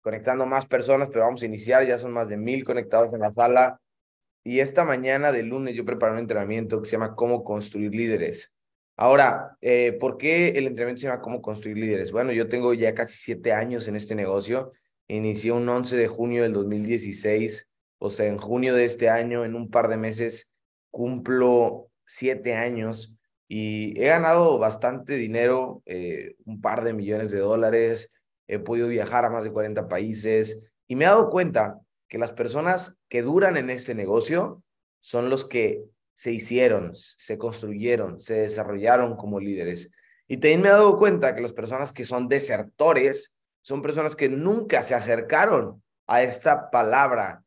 conectando más personas, pero vamos a iniciar, ya son más de mil conectados en la sala. Y esta mañana de lunes yo preparé un entrenamiento que se llama Cómo construir líderes. Ahora, eh, ¿por qué el entrenamiento se llama Cómo construir líderes? Bueno, yo tengo ya casi siete años en este negocio. Inicié un 11 de junio del 2016, o sea, en junio de este año, en un par de meses, cumplo siete años y he ganado bastante dinero, eh, un par de millones de dólares, he podido viajar a más de 40 países y me he dado cuenta que las personas que duran en este negocio son los que se hicieron, se construyeron, se desarrollaron como líderes. Y también me he dado cuenta que las personas que son desertores son personas que nunca se acercaron a esta palabra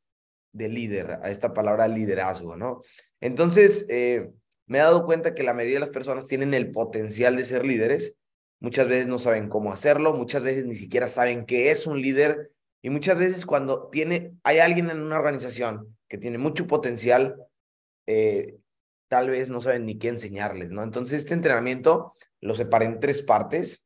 de líder, a esta palabra liderazgo, ¿no? Entonces, eh, me he dado cuenta que la mayoría de las personas tienen el potencial de ser líderes, Muchas veces no saben cómo hacerlo, muchas veces ni siquiera saben qué es un líder y muchas veces cuando tiene, hay alguien en una organización que tiene mucho potencial, eh, tal vez no saben ni qué enseñarles, ¿no? Entonces este entrenamiento lo separé en tres partes,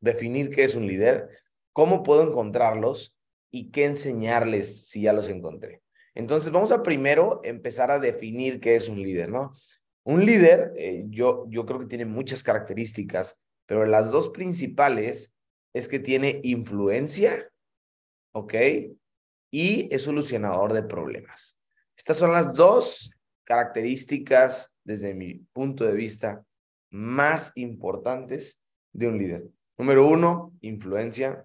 definir qué es un líder, cómo puedo encontrarlos y qué enseñarles si ya los encontré. Entonces vamos a primero empezar a definir qué es un líder, ¿no? Un líder, eh, yo, yo creo que tiene muchas características pero las dos principales es que tiene influencia, ¿ok? Y es solucionador de problemas. Estas son las dos características, desde mi punto de vista, más importantes de un líder. Número uno, influencia.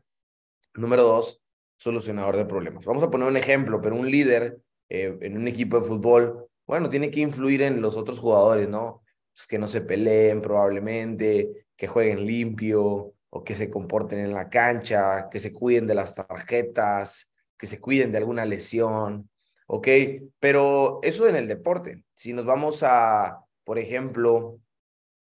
Número dos, solucionador de problemas. Vamos a poner un ejemplo, pero un líder eh, en un equipo de fútbol, bueno, tiene que influir en los otros jugadores, ¿no? Pues que no se peleen probablemente, que jueguen limpio o que se comporten en la cancha, que se cuiden de las tarjetas, que se cuiden de alguna lesión, ¿ok? Pero eso en el deporte. Si nos vamos a, por ejemplo,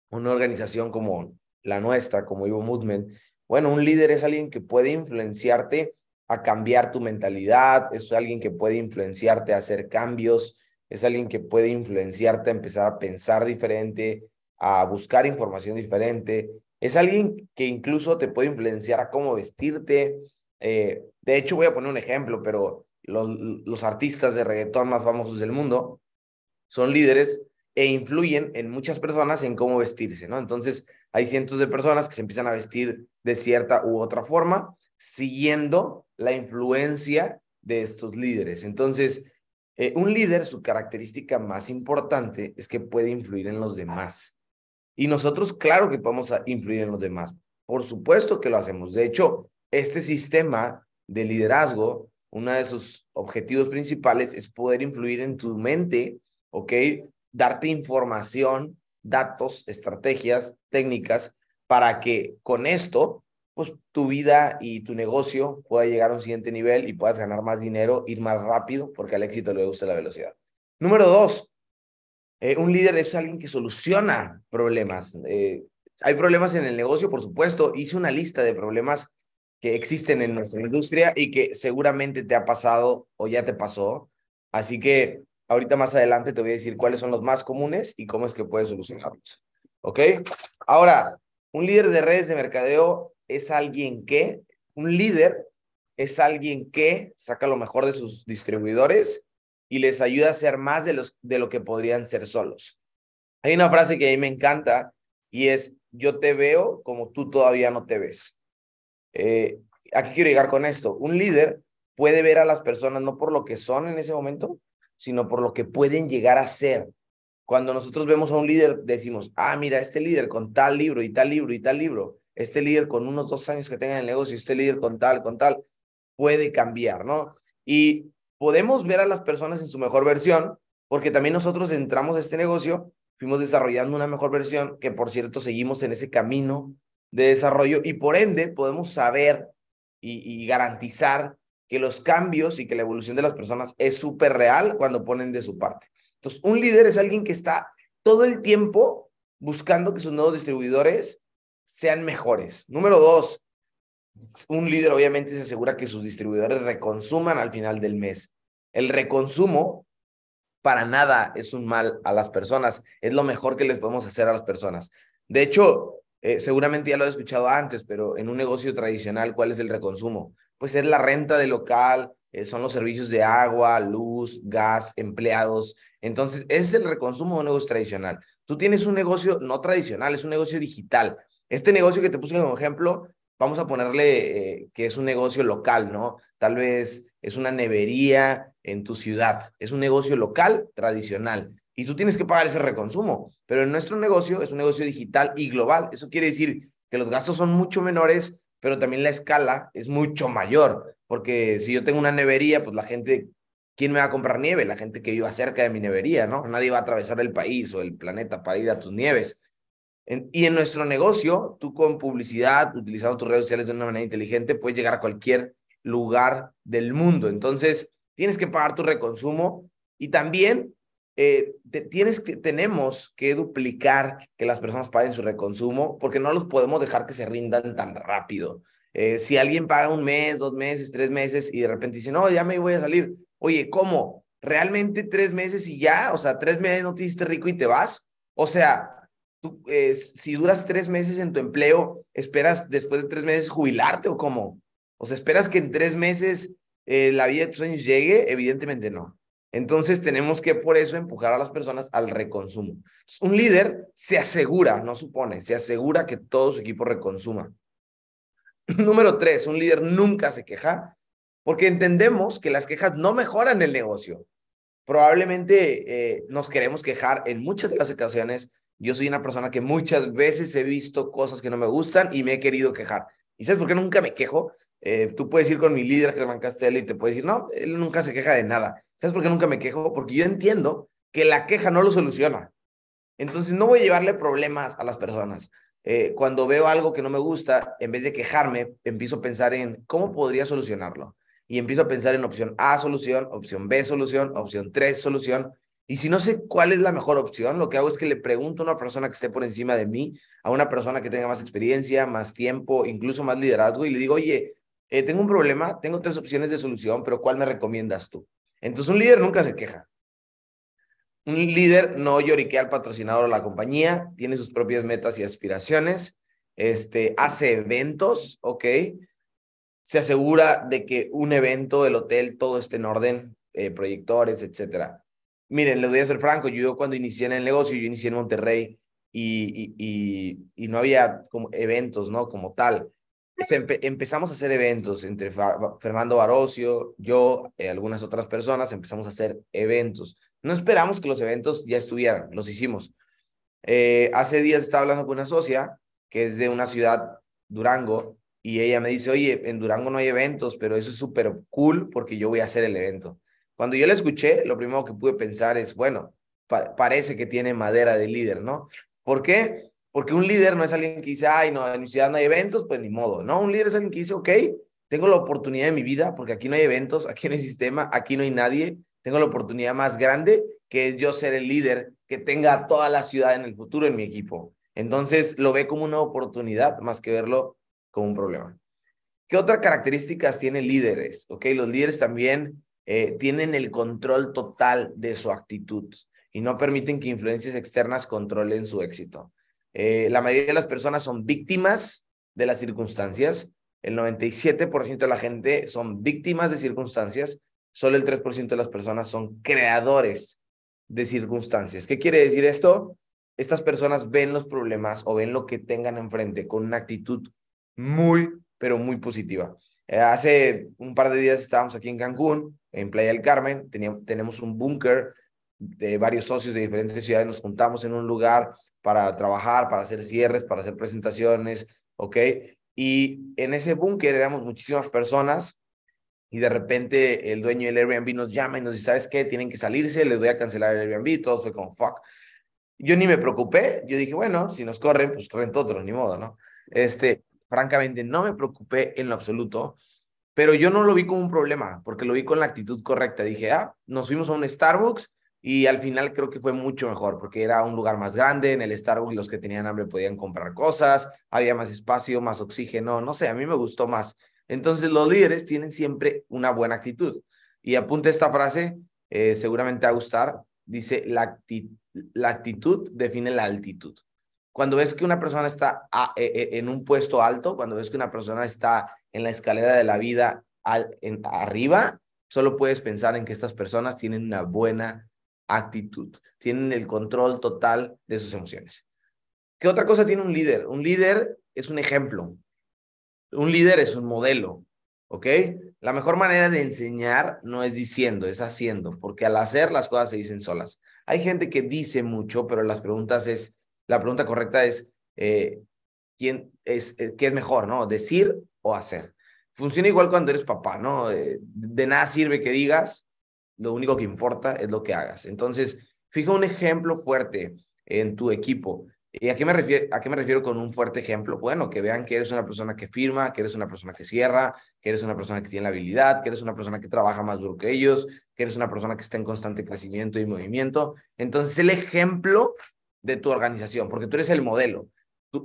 una organización como la nuestra, como Ivo Movement, bueno, un líder es alguien que puede influenciarte a cambiar tu mentalidad, es alguien que puede influenciarte a hacer cambios, es alguien que puede influenciarte a empezar a pensar diferente, a buscar información diferente. Es alguien que incluso te puede influenciar a cómo vestirte. Eh, de hecho, voy a poner un ejemplo, pero los, los artistas de reggaetón más famosos del mundo son líderes e influyen en muchas personas en cómo vestirse, ¿no? Entonces, hay cientos de personas que se empiezan a vestir de cierta u otra forma, siguiendo la influencia de estos líderes. Entonces, eh, un líder, su característica más importante es que puede influir en los demás. Y nosotros, claro que podemos influir en los demás. Por supuesto que lo hacemos. De hecho, este sistema de liderazgo, uno de sus objetivos principales es poder influir en tu mente, ¿ok? Darte información, datos, estrategias, técnicas, para que con esto, pues tu vida y tu negocio pueda llegar a un siguiente nivel y puedas ganar más dinero, ir más rápido, porque al éxito le gusta la velocidad. Número dos, eh, un líder es alguien que soluciona problemas. Eh, hay problemas en el negocio, por supuesto. Hice una lista de problemas que existen en nuestra industria y que seguramente te ha pasado o ya te pasó. Así que ahorita más adelante te voy a decir cuáles son los más comunes y cómo es que puedes solucionarlos. ¿Ok? Ahora, un líder de redes de mercadeo es alguien que, un líder es alguien que saca lo mejor de sus distribuidores y les ayuda a ser más de, los, de lo que podrían ser solos. Hay una frase que a mí me encanta y es, yo te veo como tú todavía no te ves. Eh, ¿A qué quiero llegar con esto? Un líder puede ver a las personas no por lo que son en ese momento, sino por lo que pueden llegar a ser. Cuando nosotros vemos a un líder, decimos, ah, mira, este líder con tal libro y tal libro y tal libro, este líder con unos dos años que tenga en el negocio, este líder con tal, con tal, puede cambiar, ¿no? Y podemos ver a las personas en su mejor versión, porque también nosotros entramos a este negocio, fuimos desarrollando una mejor versión, que por cierto seguimos en ese camino de desarrollo y por ende podemos saber y, garantizar que los cambios y que la evolución de las personas es súper real cuando ponen de su parte. Entonces, un líder es alguien que está todo el tiempo buscando que sus nuevos distribuidores sean mejores. Número dos, un líder obviamente se asegura que sus distribuidores reconsuman al final del mes. El reconsumo para nada es un mal a las personas, es lo mejor que les podemos hacer a las personas. De hecho, eh, seguramente ya lo he escuchado antes, pero en un negocio tradicional, ¿cuál es el reconsumo? pues es la renta del local, eh, son los servicios de agua, luz, gas, empleados. Entonces, es el reconsumo de un negocio tradicional. Tú tienes un negocio no tradicional, es un negocio digital. Este negocio que te puse como ejemplo, vamos a ponerle eh, que es un negocio local, ¿no? Tal vez es una nevería en tu ciudad, es un negocio local tradicional y tú tienes que pagar ese reconsumo, pero en nuestro negocio es un negocio digital y global. Eso quiere decir que los gastos son mucho menores, pero también la escala es mucho mayor, porque si yo tengo una nevería, pues la gente, ¿quién me va a comprar nieve? La gente que viva cerca de mi nevería, ¿no? Nadie va a atravesar el país o el planeta para ir a tus nieves y en nuestro negocio, tú con publicidad, utilizando tus redes sociales de una manera inteligente, puedes llegar a cualquier lugar del mundo. Entonces, tienes que pagar tu reconsumo y también eh, tienes que, tenemos que duplicar que las personas paguen su reconsumo porque no los podemos dejar que se rindan tan rápido. Eh, si alguien paga un mes, dos meses, tres meses y de repente dice, no, ya me voy a salir. Oye, ¿cómo? ¿Realmente tres meses y ya? O sea, tres meses no te hiciste rico y te vas. O sea, eh, si duras tres meses en tu empleo, ¿esperas después de tres meses jubilarte o cómo? O sea, ¿esperas que en tres meses eh, la vida de tus años llegue? Evidentemente no. Entonces tenemos que por eso empujar a las personas al reconsumo. Un líder se asegura, no supone, se asegura que todo su equipo reconsuma. Número tres, un líder nunca se queja porque entendemos que las quejas no mejoran el negocio. Probablemente eh, nos queremos quejar en muchas de las ocasiones yo soy una persona que muchas veces he visto cosas que no me gustan y me he querido quejar. ¿Y sabes por qué nunca me quejo? Eh, tú puedes ir con mi líder, Germán Castelli, y te puedes decir, no, él nunca se queja de nada. ¿Sabes por qué nunca me quejo? Porque yo entiendo que la queja no lo soluciona. Entonces, no voy a llevarle problemas a las personas. Eh, cuando veo algo que no me gusta, en vez de quejarme, empiezo a pensar en cómo podría solucionarlo. Y empiezo a pensar en opción A, solución, opción B, solución, opción 3, solución. Y si no sé cuál es la mejor opción, lo que hago es que le pregunto a una persona que esté por encima de mí, a una persona que tenga más experiencia, más tiempo, incluso más liderazgo, y le digo, oye, eh, tengo un problema, tengo tres opciones de solución, pero ¿cuál me recomiendas tú? Entonces un líder nunca se queja. Un líder no lloriquea al patrocinador o la compañía, tiene sus propias metas y aspiraciones, este, hace eventos, ¿ok? Se asegura de que un evento, el hotel, todo esté en orden, eh, proyectores, etcétera Miren, les voy a ser franco, yo cuando inicié en el negocio, yo inicié en Monterrey y, y, y, no había como eventos, ¿no? Como tal. empezamos a hacer eventos entre Fernando Barocio, yo, eh, algunas otras personas, empezamos a hacer eventos. No esperamos que los eventos ya estuvieran, los hicimos. Eh, hace días estaba hablando con una socia que es de una ciudad, Durango, y ella me dice, oye, en Durango no hay eventos, pero eso es súper cool porque yo voy a hacer el evento. Cuando yo la escuché, lo primero que pude pensar es, bueno, parece que tiene madera de líder, ¿no? ¿Por qué? Porque un líder no es alguien que dice, ay, no, en mi ciudad no hay eventos, pues ni modo, ¿no? Un líder es alguien que dice, ok, tengo la oportunidad de mi vida, porque aquí no hay eventos, aquí no hay sistema, aquí no hay nadie, tengo la oportunidad más grande, que es yo ser el líder que tenga toda la ciudad en el futuro en mi equipo. Entonces lo ve como una oportunidad más que verlo como un problema. ¿Qué otras características tienen líderes? Ok, los líderes también eh, tienen el control total de su actitud y no permiten que influencias externas controlen su éxito. Eh, la mayoría de las personas son víctimas de las circunstancias. El 97% de la gente son víctimas de circunstancias. Solo el 3% de las personas son creadores de circunstancias. ¿Qué quiere decir esto? Estas personas ven los problemas o ven lo que tengan enfrente con una actitud muy, pero muy positiva. Eh, hace un par de días estábamos aquí en Cancún, en Playa del Carmen, teníamos, tenemos un búnker de varios socios de diferentes ciudades, nos juntamos en un lugar para trabajar, para hacer cierres, para hacer presentaciones, ¿ok? Y en ese búnker éramos muchísimas personas y de repente el dueño del Airbnb nos llama y nos dice, ¿sabes qué? Tienen que salirse, les voy a cancelar el Airbnb, todo fue como, fuck. Yo ni me preocupé, yo dije, bueno, si nos corren, pues rento otro, ni modo, ¿no? Este, francamente no me preocupé en lo absoluto, pero yo no lo vi como un problema, porque lo vi con la actitud correcta. Dije, ah, nos fuimos a un Starbucks y al final creo que fue mucho mejor, porque era un lugar más grande, en el Starbucks los que tenían hambre podían comprar cosas, había más espacio, más oxígeno, no sé, a mí me gustó más. Entonces los líderes tienen siempre una buena actitud. Y apunte esta frase, eh, seguramente a gustar, dice, la, la actitud define la altitud. Cuando ves que una persona está e, e, en un puesto alto, cuando ves que una persona está en la escalera de la vida arriba, solo puedes pensar en que estas personas tienen una buena actitud, tienen el control total de sus emociones. ¿Qué otra cosa tiene un líder? Un líder es un ejemplo. Un líder es un modelo, ¿ok? La mejor manera de enseñar no es diciendo, es haciendo, porque al hacer las cosas se dicen solas. Hay gente que dice mucho, pero las preguntas es, la pregunta correcta es, eh, ¿quién es, eh, qué es mejor, no? Decir o hacer. Funciona igual cuando eres papá, ¿no? De nada sirve que digas, lo único que importa es lo que hagas. Entonces, fija un ejemplo fuerte en tu equipo. ¿Y a qué, me refiero, a qué me refiero con un fuerte ejemplo? Bueno, que vean que eres una persona que firma, que eres una persona que cierra, que eres una persona que tiene la habilidad, que eres una persona que trabaja más duro que ellos, que eres una persona que está en constante crecimiento y movimiento. Entonces, el ejemplo de tu organización, porque tú eres el modelo.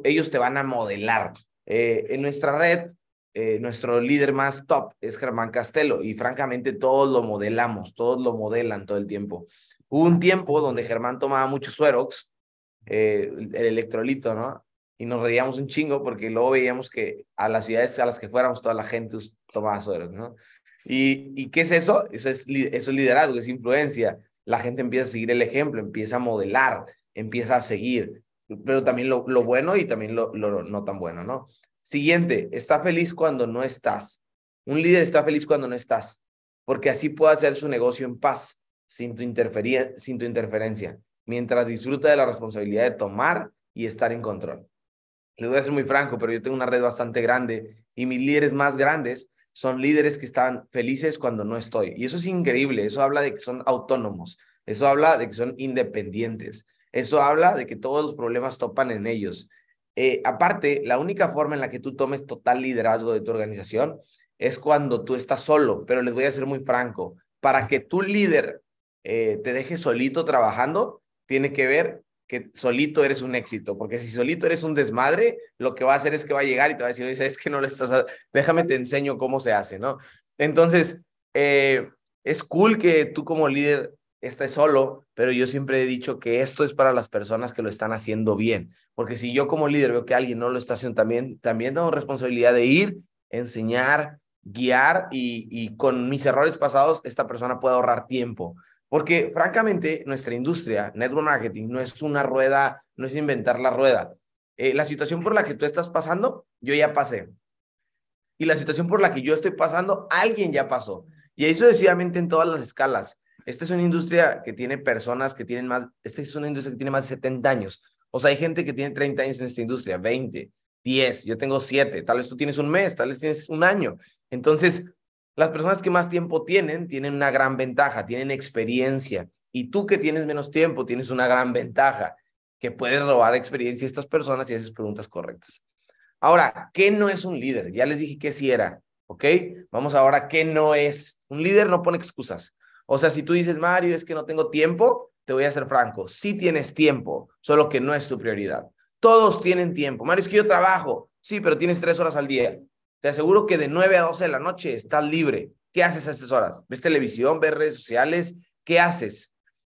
ellos te van a modelar. Eh, en nuestra red, eh, nuestro líder más top es Germán Castelo y francamente todos lo modelamos, todos lo modelan todo el tiempo. Hubo un tiempo donde Germán tomaba muchos suerox eh, el electrolito, ¿no? Y nos reíamos un chingo porque luego veíamos que a las ciudades a las que fuéramos toda la gente tomaba sueros, ¿no? ¿Y, ¿Y qué es eso? Eso es, eso es liderazgo, es influencia. La gente empieza a seguir el ejemplo, empieza a modelar, empieza a seguir, pero también lo, lo bueno y también lo, lo no tan bueno, ¿no? Siguiente, está feliz cuando no estás. Un líder está feliz cuando no estás, porque así puede hacer su negocio en paz, sin tu, sin tu interferencia mientras disfruta de la responsabilidad de tomar y estar en control. Les voy a ser muy franco, pero yo tengo una red bastante grande y mis líderes más grandes son líderes que están felices cuando no estoy. Y eso es increíble, eso habla de que son autónomos, eso habla de que son independientes, eso habla de que todos los problemas topan en ellos. Eh, aparte, la única forma en la que tú tomes total liderazgo de tu organización es cuando tú estás solo, pero les voy a ser muy franco, para que tu líder eh, te deje solito trabajando, tiene que ver que solito eres un éxito, porque si solito eres un desmadre, lo que va a hacer es que va a llegar y te va a decir, oye, es que no le estás, déjame te enseño cómo se hace, ¿no? Entonces, eh, es cool que tú como líder estés solo, pero yo siempre he dicho que esto es para las personas que lo están haciendo bien, porque si yo como líder veo que alguien no lo está haciendo también, también tengo responsabilidad de ir, enseñar, guiar y, y con mis errores pasados, esta persona puede ahorrar tiempo. Porque francamente, nuestra industria, network marketing, no es una rueda, no es inventar la rueda. Eh, la situación por la que tú estás pasando, yo ya pasé. Y la situación por la que yo estoy pasando, alguien ya pasó. Y ahí sucesivamente en todas las escalas. Esta es una industria que tiene personas que tienen más, esta es una industria que tiene más de 70 años. O sea, hay gente que tiene 30 años en esta industria, 20, 10, yo tengo 7, tal vez tú tienes un mes, tal vez tienes un año. Entonces, las personas que más tiempo tienen, tienen una gran ventaja, tienen experiencia. Y tú que tienes menos tiempo, tienes una gran ventaja, que puedes robar experiencia a estas personas y haces preguntas correctas. Ahora, ¿qué no es un líder? Ya les dije que sí era, ¿ok? Vamos ahora, ¿qué no es? Un líder no pone excusas. O sea, si tú dices, Mario, es que no tengo tiempo, te voy a ser franco, sí tienes tiempo, solo que no es tu prioridad. Todos tienen tiempo. Mario, es que yo trabajo. Sí, pero tienes tres horas al día. Te aseguro que de 9 a 12 de la noche estás libre. ¿Qué haces a estas horas? ¿Ves televisión? ¿Ves redes sociales? ¿Qué haces?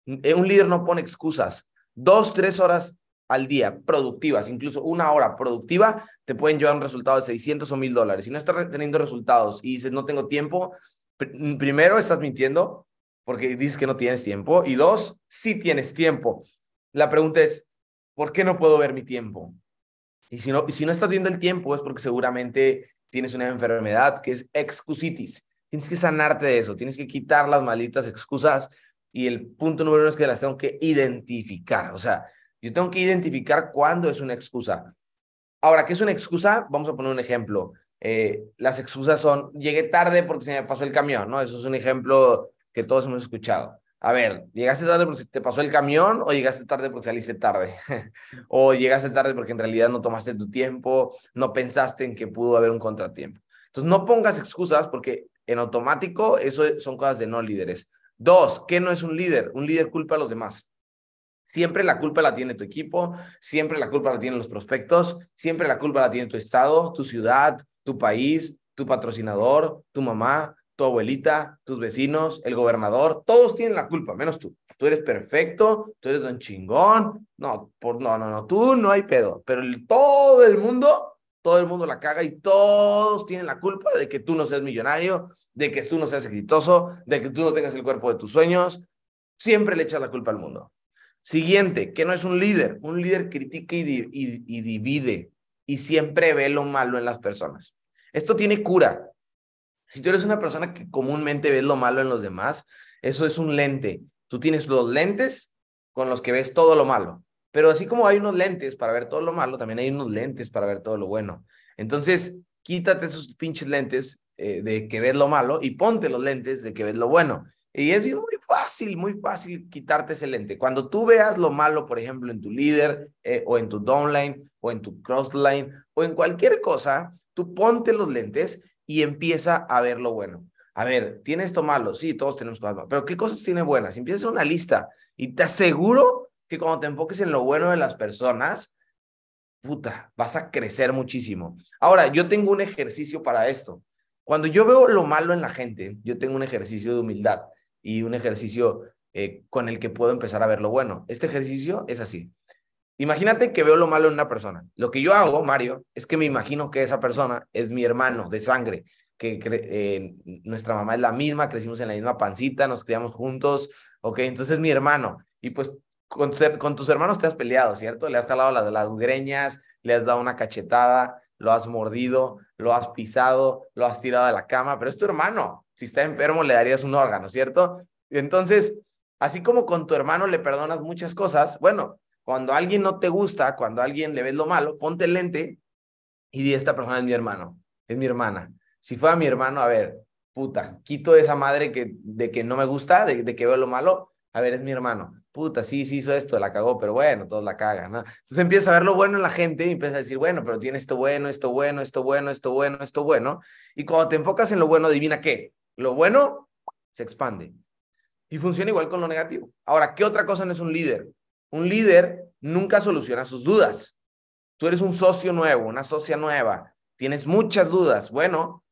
Eh, un líder no pone excusas. Dos, tres horas al día productivas, incluso una hora productiva, te pueden llevar un resultado de 600 o 1000 dólares. Si no estás teniendo resultados y dices no tengo tiempo, primero estás mintiendo porque dices que no tienes tiempo y dos, sí tienes tiempo. La pregunta es, ¿por qué no puedo ver mi tiempo? Y si no, si no estás viendo el tiempo es porque seguramente tienes una enfermedad que es excusitis. Tienes que sanarte de eso, tienes que quitar las malitas excusas y el punto número uno es que las tengo que identificar. O sea, yo tengo que identificar cuándo es una excusa. Ahora, ¿qué es una excusa? Vamos a poner un ejemplo. Eh, las excusas son, llegué tarde porque se me pasó el camión, ¿no? Eso es un ejemplo que todos hemos escuchado. A ver, ¿llegaste tarde porque te pasó el camión o llegaste tarde porque saliste tarde? o llegaste tarde porque en realidad no tomaste tu tiempo, no pensaste en que pudo haber un contratiempo. Entonces, no pongas excusas porque en automático eso son cosas de no líderes. Dos, ¿qué no es un líder? Un líder culpa a los demás. Siempre la culpa la tiene tu equipo, siempre la culpa la tienen los prospectos, siempre la culpa la tiene tu estado, tu ciudad, tu país, tu patrocinador, tu mamá, tu abuelita, tus vecinos, el gobernador, todos tienen la culpa, menos tú. Tú eres perfecto, tú eres un chingón. No, por, no, no, no, tú no hay pedo. Pero todo el mundo todo el mundo la caga y todos tienen la culpa de que tú no seas millonario, de que tú no seas exitoso, de que tú no tengas el cuerpo de tus sueños. Siempre le echas la culpa al mundo. Siguiente, que no es un líder. Un líder critica y, y divide y siempre ve lo malo en las personas. Esto tiene cura. Si tú eres una persona que comúnmente ves lo malo en los demás, eso es un lente. Tú tienes los lentes con los que ves todo lo malo. Pero así como hay unos lentes para ver todo lo malo, también hay unos lentes para ver todo lo bueno. Entonces, quítate esos pinches lentes eh, de que ves lo malo y ponte los lentes de que ves lo bueno. Y es muy fácil, muy fácil quitarte ese lente. Cuando tú veas lo malo, por ejemplo, en tu líder eh, o en tu downline o en tu crossline o en cualquier cosa, tú ponte los lentes y empieza a ver lo bueno. A ver, ¿tiene esto malo? Sí, todos tenemos cosas malas, pero ¿qué cosas tiene buenas? Empieza una lista y te aseguro que cuando te enfoques en lo bueno de las personas, puta, vas a crecer muchísimo. Ahora, yo tengo un ejercicio para esto. Cuando yo veo lo malo en la gente, yo tengo un ejercicio de humildad y un ejercicio eh, con el que puedo empezar a ver lo bueno. Este ejercicio es así. Imagínate que veo lo malo en una persona. Lo que yo hago, Mario, es que me imagino que esa persona es mi hermano de sangre, que eh, nuestra mamá es la misma, crecimos en la misma pancita, nos criamos juntos, ok, entonces es mi hermano. Y pues con, tus hermanos te has peleado, ¿cierto? Le has jalado las, las greñas, le has dado una cachetada, lo has mordido, lo has pisado, lo has tirado de la cama, pero es tu hermano. Si está enfermo, le darías un órgano, ¿cierto? Entonces, así como con tu hermano le perdonas muchas cosas, bueno, cuando alguien no te gusta, cuando alguien le ves lo malo, ponte el lente y di, esta persona es mi hermano, es mi hermana. Si fuera mi hermano, a ver, puta, quito esa madre que, de que no me gusta, de, de que veo lo malo, a ver, es mi hermano. Puta, sí, sí hizo esto, la cagó, pero bueno, todos la cagan, ¿no? Entonces empieza a ver lo bueno en la gente y empieza a decir, bueno, pero tiene esto bueno, esto bueno, esto bueno, esto bueno, esto bueno. Y cuando te enfocas en lo bueno, adivina qué. Lo bueno se expande. Y funciona igual con lo negativo. Ahora, ¿qué otra cosa no es un líder? Un líder nunca soluciona sus dudas. Tú eres un socio nuevo, una socia nueva, tienes muchas dudas. Bueno,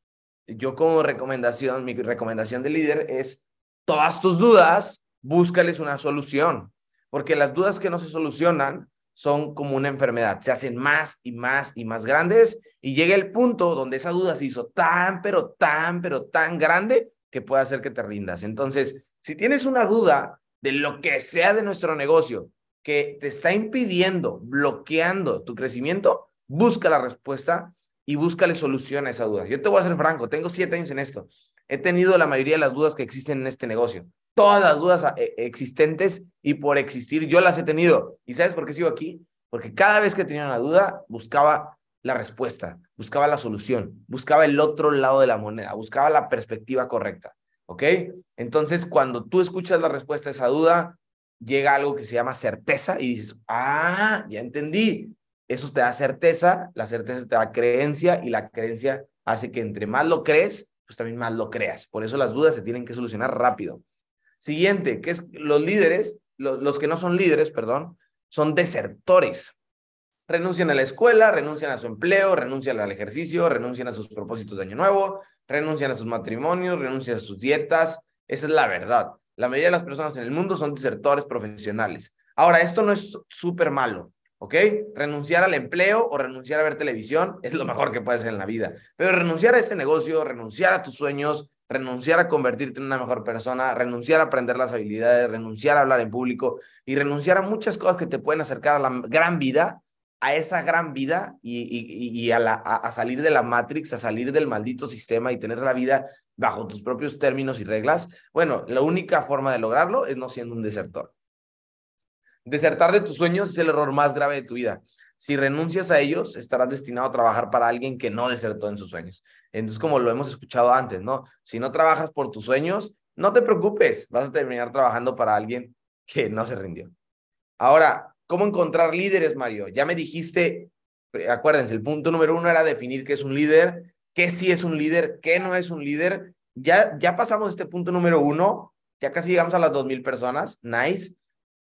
yo como recomendación, mi recomendación de líder es todas tus dudas búscales una solución, porque las dudas que no se solucionan son como una enfermedad, se hacen más y más y más grandes y llega el punto donde esa duda se hizo tan, pero tan, pero tan grande que puede hacer que te rindas. Entonces, si tienes una duda de lo que sea de nuestro negocio que te está impidiendo, bloqueando tu crecimiento, busca la respuesta y búscale solución a esa duda. Yo te voy a ser franco, tengo siete años en esto. He tenido la mayoría de las dudas que existen en este negocio todas las dudas ah, e, existentes y por existir yo las he tenido. ¿Y sabes por qué sigo aquí? Porque cada vez que tenía una duda, buscaba la respuesta, buscaba la solución, buscaba el otro lado de la moneda, buscaba la perspectiva correcta. ¿Ok? Entonces, cuando tú escuchas la respuesta a esa duda, llega algo que se llama certeza y dices, ah, ya entendí. Eso te da certeza, la certeza te da creencia y la creencia hace que entre más lo crees, pues también más lo creas. Por eso las dudas se tienen que solucionar rápido. Siguiente, que es los líderes, los, que no son líderes, perdón, son desertores. Renuncian a la escuela, renuncian a su empleo, renuncian al ejercicio, renuncian a sus propósitos de año nuevo, renuncian a sus matrimonios, renuncian a sus dietas. Esa es la verdad. La mayoría de las personas en el mundo son desertores profesionales. Ahora, esto no es súper malo, ¿ok? Renunciar al empleo o renunciar a ver televisión es lo mejor que puedes hacer en la vida. Pero renunciar a este negocio, renunciar a tus sueños, renunciar a convertirte en una mejor persona, renunciar a aprender las habilidades, renunciar a hablar en público y renunciar a muchas cosas que te pueden acercar a la gran vida, a esa gran vida y, a, la, a, salir de la Matrix, a salir del maldito sistema y tener la vida bajo tus propios términos y reglas. Bueno, la única forma de lograrlo es no siendo un desertor. Desertar de tus sueños es el error más grave de tu vida. Si renuncias a ellos, estarás destinado a trabajar para alguien que no desertó en sus sueños. Entonces, como lo hemos escuchado antes, ¿no? Si no trabajas por tus sueños, no te preocupes, vas a terminar trabajando para alguien que no se rindió. Ahora, ¿cómo encontrar líderes, Mario? Ya me dijiste, acuérdense, el punto número uno era definir qué es un líder, qué sí es un líder, qué no es un líder. Ya, ya pasamos este punto número uno, ya casi llegamos a las dos mil personas, nice.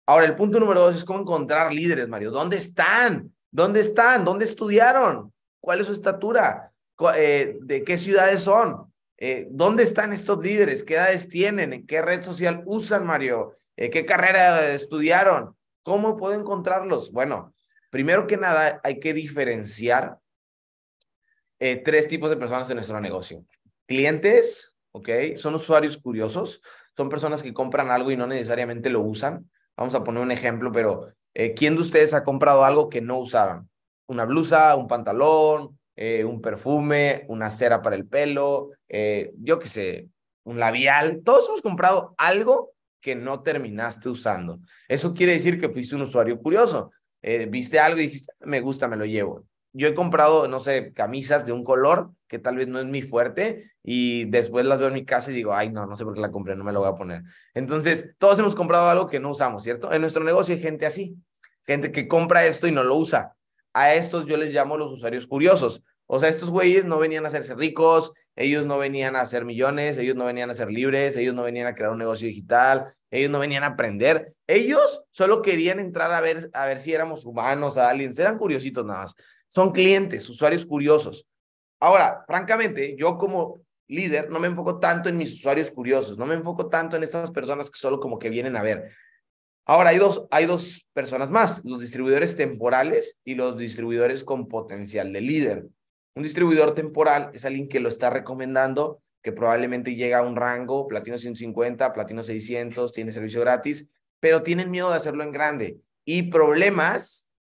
Ahora, el punto número dos es cómo encontrar líderes, Mario. ¿Dónde están? ¿Dónde están? ¿Dónde estudiaron? ¿Cuál es su estatura? Eh, ¿De qué ciudades son? Eh, ¿Dónde están estos líderes? ¿Qué edades tienen? ¿En qué red social usan, Mario? Eh, ¿Qué carrera estudiaron? ¿Cómo puedo encontrarlos? Bueno, primero que nada hay que diferenciar eh, tres tipos de personas en nuestro negocio. Clientes, ¿ok? Son usuarios curiosos, son personas que compran algo y no necesariamente lo usan. Vamos a poner un ejemplo, pero eh, ¿quién de ustedes ha comprado algo que no usaban? Una blusa, un pantalón, eh, un perfume, una cera para el pelo, yo qué sé, un labial. Todos hemos comprado algo que no terminaste usando. Eso quiere decir que fuiste un usuario curioso. viste algo y dijiste, me gusta, me lo llevo yo he comprado, no sé, camisas de un color que tal vez no es mi fuerte y después las veo en mi casa y digo, ay, no, no sé por qué la compré, no me lo voy a poner. Entonces, todos hemos comprado algo que no usamos, ¿cierto? En nuestro negocio hay gente así, gente que compra esto y no lo usa. A estos yo les llamo los usuarios curiosos. O sea, estos güeyes no venían a hacerse ricos, ellos no venían a hacer millones, ellos no venían a ser libres, ellos no venían a crear un negocio digital, ellos no venían a aprender. Ellos solo querían entrar a ver, a ver si éramos humanos, aliens, eran curiositos nada más son clientes, usuarios curiosos. Ahora, francamente, yo como líder no me enfoco tanto en mis usuarios curiosos, no me enfoco tanto en estas personas que solo como que vienen a ver. Ahora, hay dos, hay dos personas más, los distribuidores temporales y los distribuidores con potencial de líder. Un distribuidor temporal es alguien que lo está recomendando, que probablemente llega a un rango, platino 150, platino 600, tiene servicio gratis, pero tienen miedo de hacerlo en grande. Y problemas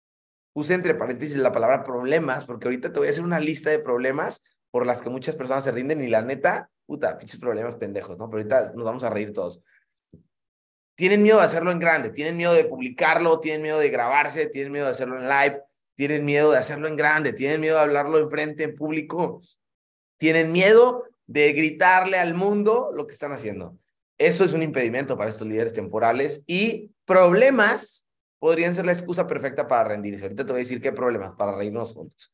puse entre paréntesis la palabra problemas, porque ahorita te voy a hacer una lista de problemas por las que muchas personas se rinden y la neta, puta, pinches problemas pendejos, ¿no? Pero ahorita nos vamos a reír todos. Tienen miedo de hacerlo en grande, tienen miedo de publicarlo, tienen miedo de grabarse, tienen miedo de hacerlo en live, tienen miedo de hacerlo en grande, tienen miedo de hablarlo en frente, en público, tienen miedo de gritarle al mundo lo que están haciendo. Eso es un impedimento para estos líderes temporales y problemas podrían ser la excusa perfecta para rendirse. Ahorita te voy a decir qué problemas para reírnos juntos.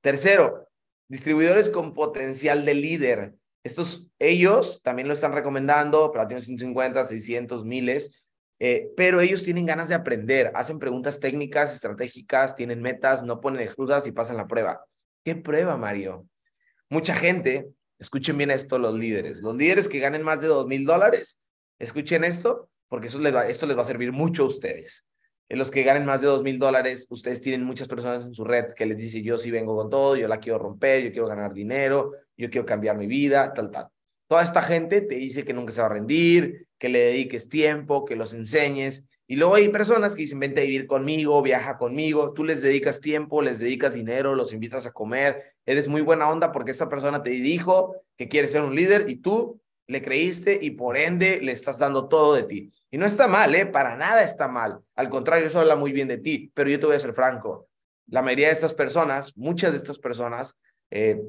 Tercero, distribuidores con potencial de líder. Estos, ellos también lo están recomendando, Platino 150, 600, miles, eh, pero ellos tienen ganas de aprender, hacen preguntas técnicas, estratégicas, tienen metas, no ponen excusas y pasan la prueba. ¿Qué prueba, Mario? Mucha gente, escuchen bien esto los líderes, los líderes que ganen más de dos mil dólares, escuchen esto, porque eso les va, esto les va a servir mucho a ustedes en los que ganen más de dos mil dólares, ustedes tienen muchas personas en su red que les dice yo sí vengo con todo, yo la quiero romper, yo quiero ganar dinero, yo quiero cambiar mi vida, tal, tal. Toda esta gente te dice que nunca se va a rendir, que le dediques tiempo, que los enseñes. Y luego hay personas que dicen, vente a vivir conmigo, viaja conmigo, tú les dedicas tiempo, les dedicas dinero, los invitas a comer, eres muy buena onda porque esta persona te dijo que quiere ser un líder y tú le creíste y por ende le estás dando todo de ti. Y no está mal, ¿eh? Para nada está mal. Al contrario, eso habla muy bien de ti. Pero yo te voy a ser franco. La mayoría de estas personas, muchas de estas personas, eh,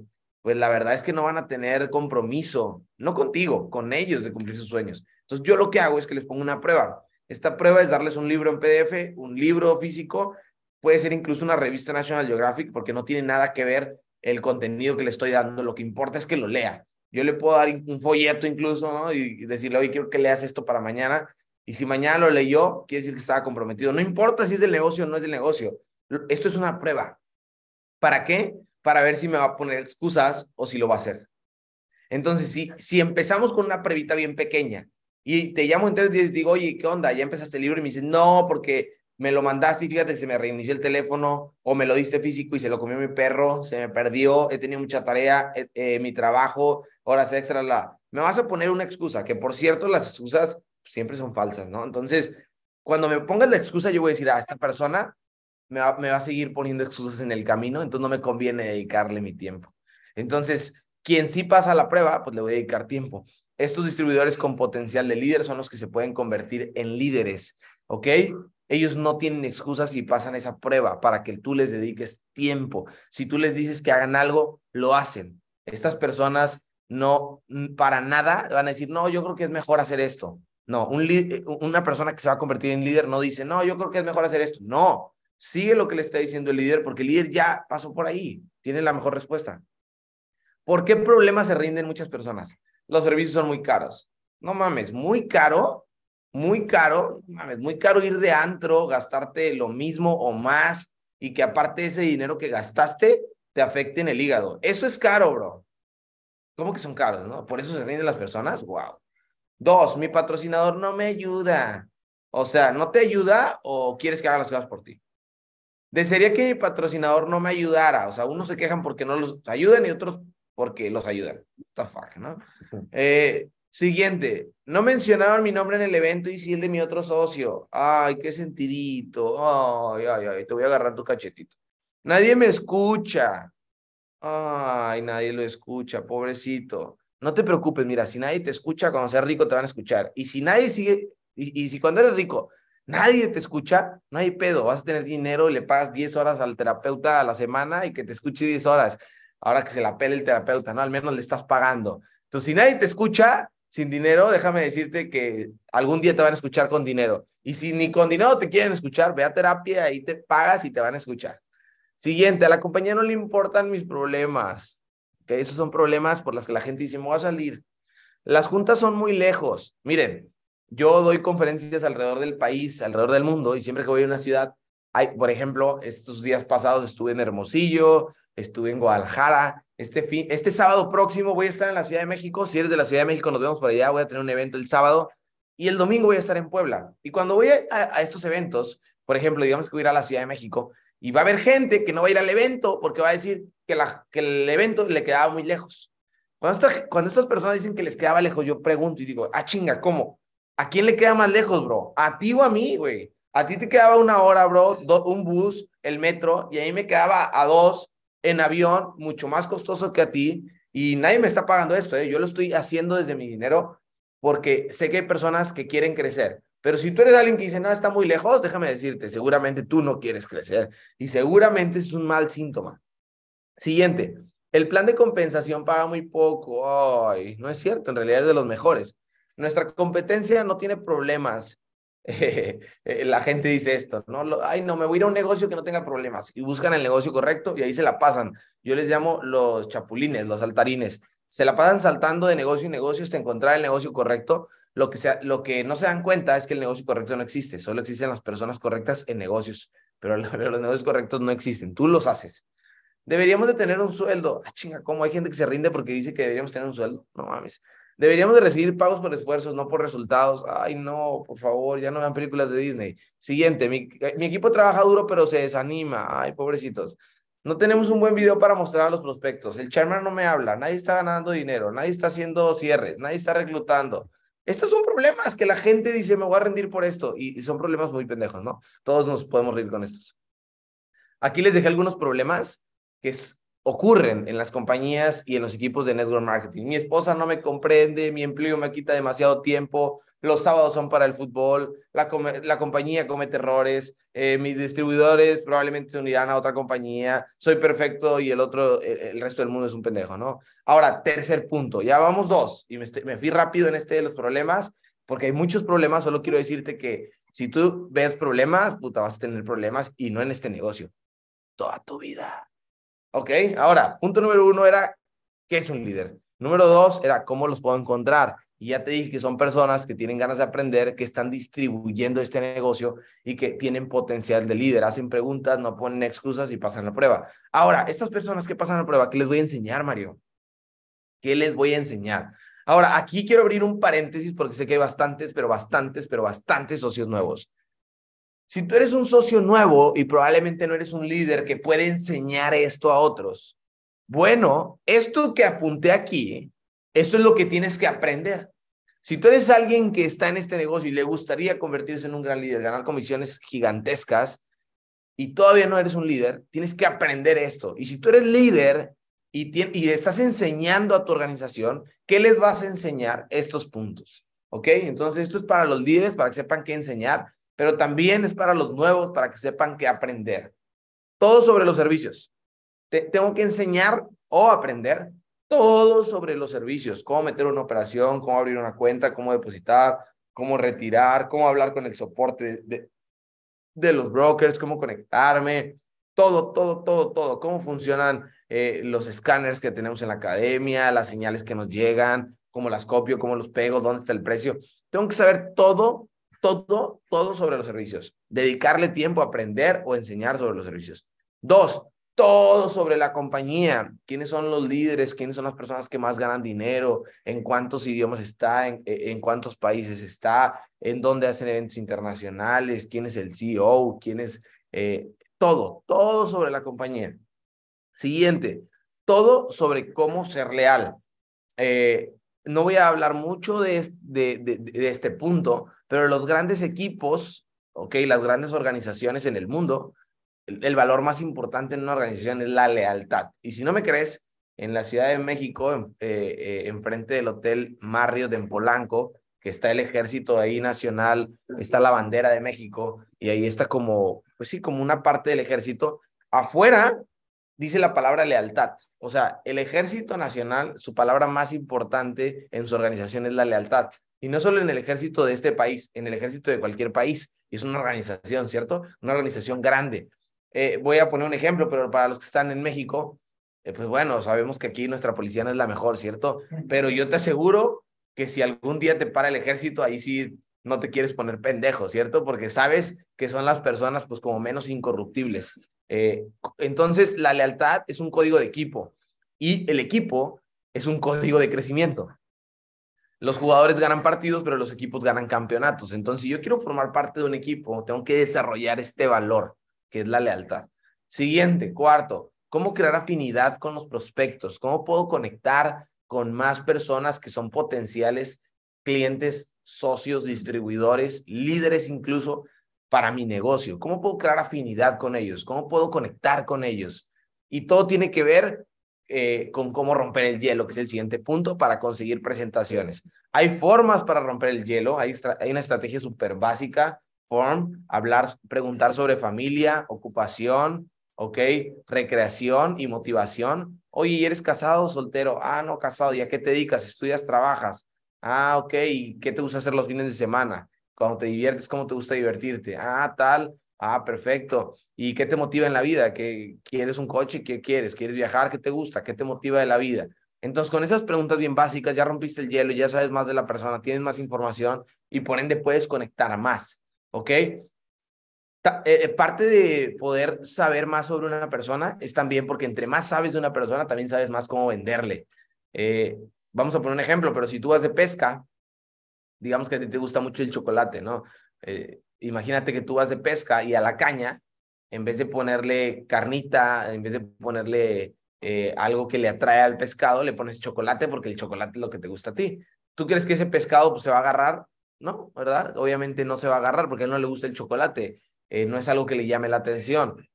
pues la verdad es que no van a tener compromiso, no contigo, con ellos de cumplir sus sueños. Entonces yo lo que hago es que les pongo una prueba. Esta prueba es darles un libro en PDF, un libro físico, puede ser incluso una revista National Geographic, porque no tiene nada que ver el contenido que le estoy dando. Lo que importa es que lo lea. Yo le puedo dar un folleto incluso, ¿no? Y decirle, oye, quiero que leas esto para mañana. Y si mañana lo leyó, quiere decir que estaba comprometido. No importa si es del negocio o no es del negocio. Esto es una prueba. ¿Para qué? Para ver si me va a poner excusas o si lo va a hacer. Entonces, si, si empezamos con una previta bien pequeña y te llamo en tres días y digo, oye, ¿qué onda? ¿Ya empezaste el libro? Y me dices, no, porque me lo mandaste y fíjate que se me reinició el teléfono o me lo diste físico y se lo comió mi perro, se me perdió, he tenido mucha tarea, eh, eh, mi trabajo, horas extras, la... Me vas a poner una excusa, que por cierto las excusas siempre son falsas, ¿no? Entonces, cuando me pongas la excusa, yo voy a decir, a ah, esta persona me va, me va a seguir poniendo excusas en el camino, entonces no me conviene dedicarle mi tiempo. Entonces, quien sí pasa la prueba, pues le voy a dedicar tiempo. Estos distribuidores con potencial de líder son los que se pueden convertir en líderes, ¿ok? Ellos no tienen excusas y pasan esa prueba para que tú les dediques tiempo. Si tú les dices que hagan algo, lo hacen. Estas personas no, para nada van a decir, no, yo creo que es mejor hacer esto. No, un una persona que se va a convertir en líder no dice, no, yo creo que es mejor hacer esto. No, sigue lo que le está diciendo el líder porque el líder ya pasó por ahí, tiene la mejor respuesta. ¿Por qué problemas se rinden muchas personas? Los servicios son muy caros. No mames, muy caro muy caro, muy caro ir de antro, gastarte lo mismo o más y que aparte ese dinero que gastaste te afecte en el hígado. Eso es caro, bro. ¿Cómo que son caros, no? Por eso se rinden las personas. Wow. Dos, mi patrocinador no me ayuda. O sea, ¿no te ayuda o quieres que haga las cosas por ti? Desearía que mi patrocinador no me ayudara. O sea, unos se quejan porque no los ayudan y otros porque los ayudan. What the fuck, ¿no? Eh, siguiente. No mencionaron mi nombre en el evento y sí el de mi otro socio. Ay, qué sentidito. Ay, ay, ay. Te voy a agarrar tu cachetito. Nadie me escucha. Ay, nadie lo escucha, pobrecito. No te preocupes, mira, si nadie te escucha, cuando seas rico te van a escuchar. Y si nadie sigue, y, y si cuando eres rico nadie te escucha, no hay pedo, vas a tener dinero y le pagas 10 horas al terapeuta a la semana y que te escuche 10 horas. Ahora que se la pele el terapeuta, ¿no? Al menos le estás pagando. Entonces, si nadie te escucha sin dinero, déjame decirte que algún día te van a escuchar con dinero. Y si ni con dinero te quieren escuchar, ve a terapia, ahí te pagas y te van a escuchar. Siguiente, a la compañía no le importan mis problemas. Que esos son problemas por los que la gente dice, me voy a salir. Las juntas son muy lejos. Miren, yo doy conferencias alrededor del país, alrededor del mundo, y siempre que voy a una ciudad, hay, por ejemplo, estos días pasados estuve en Hermosillo, estuve en Guadalajara. Este, fin, este sábado próximo voy a estar en la Ciudad de México. Si eres de la Ciudad de México, nos vemos por allá. Voy a tener un evento el sábado y el domingo voy a estar en Puebla. Y cuando voy a, a estos eventos, por ejemplo, digamos que voy a ir a la Ciudad de México, y va a haber gente que no va a ir al evento porque va a decir que, la, que el evento le quedaba muy lejos. Cuando, cuando estas personas dicen que les quedaba lejos, yo pregunto y digo, ah, chinga, ¿cómo? ¿A quién le queda más lejos, bro? ¿A ti o a mí, güey? A ti te quedaba una hora, bro, un bus, el metro, y a mí me quedaba a dos en avión, mucho más costoso que a ti, y nadie me está pagando esto, ¿eh? Yo lo estoy haciendo desde mi dinero porque sé que hay personas que quieren crecer. Pero si tú eres alguien que dice, no, está muy lejos, déjame decirte, seguramente tú no quieres crecer y seguramente es un mal síntoma. Siguiente, el plan de compensación paga muy poco. Ay, no es cierto, en realidad es de los mejores. Nuestra competencia no tiene problemas. la gente dice esto, ¿no? Ay, no, me voy a ir a un negocio que no tenga problemas y buscan el negocio correcto y ahí se la pasan. Yo les llamo los chapulines, los saltarines. Se la pasan saltando de negocio en negocio hasta encontrar el negocio correcto lo que, sea, lo que no se dan cuenta es que el negocio correcto no existe, solo existen las personas correctas en negocios, pero los negocios correctos no existen, tú los haces. Deberíamos de tener un sueldo. Ah, chinga, ¿cómo hay gente que se rinde porque dice que deberíamos tener un sueldo? No mames. Deberíamos de recibir pagos por esfuerzos, no por resultados. Ay, no, por favor, ya no vean películas de Disney. Siguiente, mi, equipo trabaja duro, pero se desanima. Ay, pobrecitos. No tenemos un buen video para mostrar a los prospectos. El chairman no me habla. Nadie está ganando dinero. Nadie está haciendo cierres. Nadie está reclutando. Estos son problemas que la gente dice, me voy a rendir por esto, y, son problemas muy pendejos, ¿no? Todos nos podemos reír con estos. Aquí les dejé algunos problemas que ocurren en las compañías y en los equipos de network marketing. Mi esposa no me comprende, mi empleo me quita demasiado tiempo, los sábados son para el fútbol, la, la compañía comete errores, eh, mis distribuidores probablemente se unirán a otra compañía, soy perfecto y el otro, el, resto del mundo es un pendejo, ¿no? Ahora, tercer punto, ya vamos dos, y me, fui rápido en este de los problemas, porque hay muchos problemas, solo quiero decirte que si tú ves problemas, puta, vas a tener problemas y no en este negocio, toda tu vida. ¿Ok? Ahora, punto número uno era, ¿qué es un líder? Número dos era, ¿cómo los puedo encontrar? Y ya te dije que son personas que tienen ganas de aprender, que están distribuyendo este negocio y que tienen potencial de líder. Hacen preguntas, no ponen excusas y pasan la prueba. Ahora, estas personas que pasan la prueba, ¿qué les voy a enseñar, Mario? ¿Qué les voy a enseñar? Ahora, aquí quiero abrir un paréntesis porque sé que hay bastantes, pero bastantes, pero bastantes socios nuevos. Si tú eres un socio nuevo y probablemente no eres un líder que puede enseñar esto a otros, bueno, esto que apunté aquí esto es lo que tienes que aprender. Si tú eres alguien que está en este negocio y le gustaría convertirse en un gran líder, ganar comisiones gigantescas y todavía no eres un líder, tienes que aprender esto. Y si tú eres líder y, y estás enseñando a tu organización, ¿qué les vas a enseñar? Estos puntos. ¿Ok? Entonces, esto es para los líderes, para que sepan qué enseñar, pero también es para los nuevos, para que sepan qué aprender. Todo sobre los servicios. tengo que enseñar o aprender todo sobre los servicios, cómo meter una operación, cómo abrir una cuenta, cómo depositar, cómo retirar, cómo hablar con el soporte de, de los brokers, cómo conectarme, todo, todo, todo, todo, cómo funcionan eh, los escáneres que tenemos en la academia, las señales que nos llegan, cómo las copio, cómo los pego, dónde está el precio. Tengo que saber todo, todo, todo sobre los servicios. Dedicarle tiempo a aprender o enseñar sobre los servicios. Dos, todo sobre la compañía, quiénes son los líderes, quiénes son las personas que más ganan dinero, en cuántos idiomas está, en, en cuántos países está, en dónde hacen eventos internacionales, quién es el CEO, quién es... Eh, todo, todo sobre la compañía. Siguiente, todo sobre cómo ser leal. Eh, no voy a hablar mucho de, este punto, pero los grandes equipos, ok, las grandes organizaciones en el mundo, el, valor más importante en una organización es la lealtad. Y si no me crees, en la Ciudad de México, eh, eh, enfrente del Hotel Marriott en Polanco, que está el ejército ahí nacional, está la bandera de México, y ahí está como, pues sí, como una parte del ejército. Afuera dice la palabra lealtad. O sea, el ejército nacional, su palabra más importante en su organización es la lealtad. Y no solo en el ejército de este país, en el ejército de cualquier país. Es una organización, ¿cierto? Una organización grande. Eh, voy a poner un ejemplo, pero para los que están en México, eh, pues bueno, sabemos que aquí nuestra policía no es la mejor, ¿cierto? Pero yo te aseguro que si algún día te para el ejército, ahí sí no te quieres poner pendejo, ¿cierto? Porque sabes que son las personas pues como menos incorruptibles. Eh, entonces, la lealtad es un código de equipo y el equipo es un código de crecimiento. Los jugadores ganan partidos, pero los equipos ganan campeonatos. Entonces, si yo quiero formar parte de un equipo, tengo que desarrollar este valor, que es la lealtad. Siguiente, cuarto, ¿cómo crear afinidad con los prospectos? ¿Cómo puedo conectar con más personas que son potenciales clientes, socios, distribuidores, líderes incluso para mi negocio? ¿Cómo puedo crear afinidad con ellos? ¿Cómo puedo conectar con ellos? Y todo tiene que ver eh, con cómo romper el hielo, que es el siguiente punto para conseguir presentaciones. Hay formas para romper el hielo, hay, una estrategia súper básica, form, hablar, preguntar sobre familia, ocupación, ¿ok? Recreación y motivación. Oye, ¿eres casado o soltero? Ah, no, casado. ¿Y a qué te dedicas? ¿Estudias, trabajas? Ah, ok. ¿Y qué te gusta hacer los fines de semana? Cuando te diviertes, ¿cómo te gusta divertirte? Ah, tal. Ah, perfecto. ¿Y qué te motiva en la vida? ¿Qué, ¿Quieres un coche? ¿Qué quieres? ¿Quieres viajar? ¿Qué te gusta? ¿Qué te motiva de la vida? Entonces, con esas preguntas bien básicas, ya rompiste el hielo, ya sabes más de la persona, tienes más información y por ende puedes conectar más, ¿ok? Eh, eh, parte de poder saber más sobre una persona es también porque entre más sabes de una persona, también sabes más cómo venderle. Eh, vamos a poner un ejemplo, pero si tú vas de pesca, digamos que a ti te gusta mucho el chocolate, ¿no? Eh, imagínate que tú vas de pesca y a la caña, en vez de ponerle carnita, en vez de ponerle eh, algo que le atrae al pescado, le pones chocolate porque el chocolate es lo que te gusta a ti. ¿Tú crees que ese pescado pues, se va a agarrar? No, ¿verdad? Obviamente no se va a agarrar porque a él no le gusta el chocolate. Eh, no es algo que le llame la atención.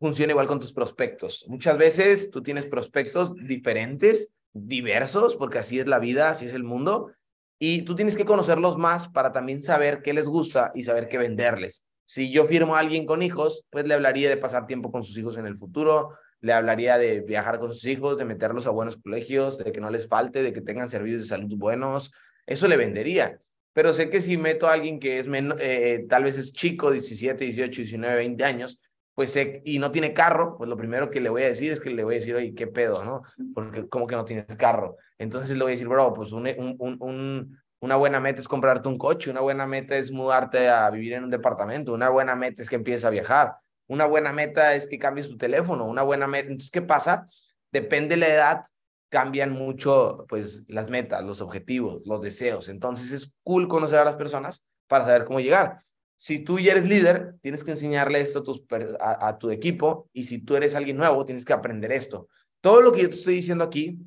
Funciona igual con tus prospectos. Muchas veces tú tienes prospectos diferentes, diversos, porque así es la vida, así es el mundo, y tú tienes que conocerlos más para también saber qué les gusta y saber qué venderles. Si yo firmo a alguien con hijos, pues le hablaría de pasar tiempo con sus hijos en el futuro, le hablaría de viajar con sus hijos, de meterlos a buenos colegios, de que no les falte, de que tengan servicios de salud buenos. Eso le vendería. Pero sé que si meto a alguien que es eh, tal vez es chico, 17, 18, 19, 20 años, pues y no tiene carro, pues lo primero que le voy a decir es que le voy a decir, oye, ¿qué pedo, no? Porque ¿cómo que no tienes carro? Entonces le voy a decir, bro, pues un, un, una buena meta es comprarte un coche, una buena meta es mudarte a vivir en un departamento, una buena meta es que empieces a viajar, una buena meta es que cambies tu teléfono, una buena meta, entonces, ¿qué pasa? Depende de la edad, cambian mucho, pues, las metas, los objetivos, los deseos. Entonces es cool conocer a las personas para saber cómo llegar si tú ya eres líder, tienes que enseñarle esto a, tus, a, tu equipo y si tú eres alguien nuevo, tienes que aprender esto. Todo lo que yo te estoy diciendo aquí,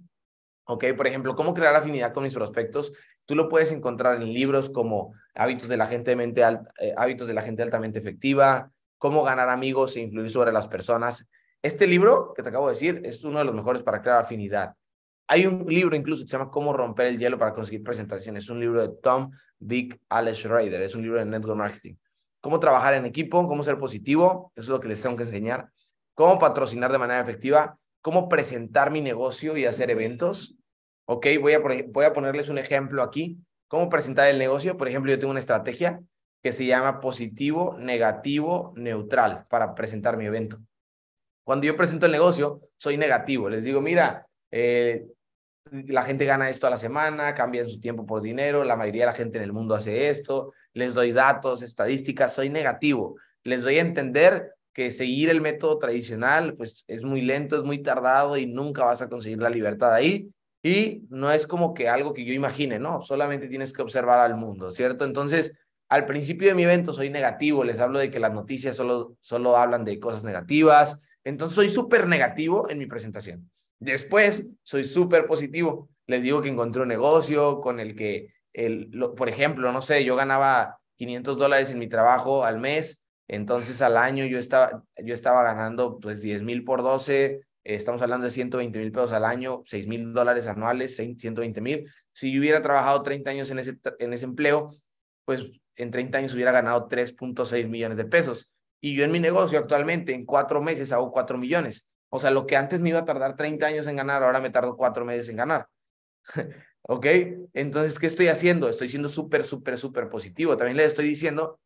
ok, por ejemplo, cómo crear afinidad con mis prospectos, tú lo puedes encontrar en libros como Hábitos de la gente, mente eh, hábitos de la gente altamente efectiva, Cómo ganar amigos e influir sobre las personas. Este libro que te acabo de decir es uno de los mejores para crear afinidad. Hay un libro incluso que se llama Cómo romper el hielo para conseguir presentaciones. Es un libro de Tom Big Alex Schrader. Es un libro de network marketing cómo trabajar en equipo, cómo ser positivo, eso es lo que les tengo que enseñar, cómo patrocinar de manera efectiva, cómo presentar mi negocio y hacer eventos. Ok, voy a, voy a ponerles un ejemplo aquí. ¿Cómo presentar el negocio? Por ejemplo, yo tengo una estrategia que se llama positivo, negativo, neutral para presentar mi evento. Cuando yo presento el negocio, soy negativo. Les digo, mira, eh, la gente gana esto a la semana, cambian su tiempo por dinero, la mayoría de la gente en el mundo hace esto, les doy datos, estadísticas, soy negativo. Les doy a entender que seguir el método tradicional pues es muy lento, es muy tardado y nunca vas a conseguir la libertad ahí. Y no es como que algo que yo imagine, no, solamente tienes que observar al mundo, ¿cierto? Entonces, al principio de mi evento soy negativo, les hablo de que las noticias solo, solo hablan de cosas negativas, entonces soy súper negativo en mi presentación. Después soy súper positivo, les digo que encontré un negocio con el que, el, por ejemplo, no sé, yo ganaba 500 dólares en mi trabajo al mes, entonces al año yo estaba, yo estaba ganando pues 10 mil por 12, estamos hablando de 120 mil pesos al año, 6 mil dólares anuales, 120 mil. Si yo hubiera trabajado 30 años en ese, en ese empleo, pues en 30 años hubiera ganado 3.6 millones de pesos. Y yo en mi negocio actualmente, en cuatro meses, hago 4 millones. O sea, lo que antes me iba a tardar 30 años en ganar, ahora me tardo cuatro meses en ganar. ¿Ok? Entonces, ¿qué estoy haciendo? Estoy siendo súper, súper, súper positivo. También les estoy diciendo